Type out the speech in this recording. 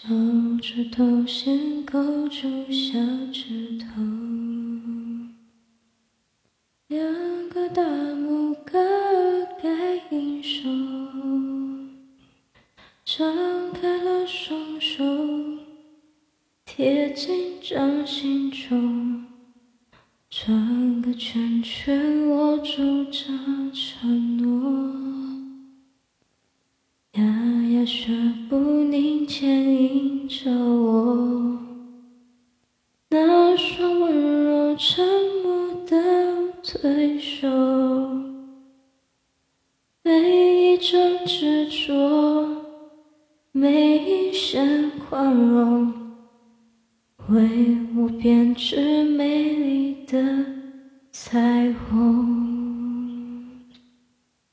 手指头先勾住小指头，两个大拇哥盖印手，张开了双手，贴近掌心中，转个圈圈握住这牙学步，你牵引着我，那双温柔沉默的对手，每一张执着，每一声宽容，为我编织美丽的彩虹。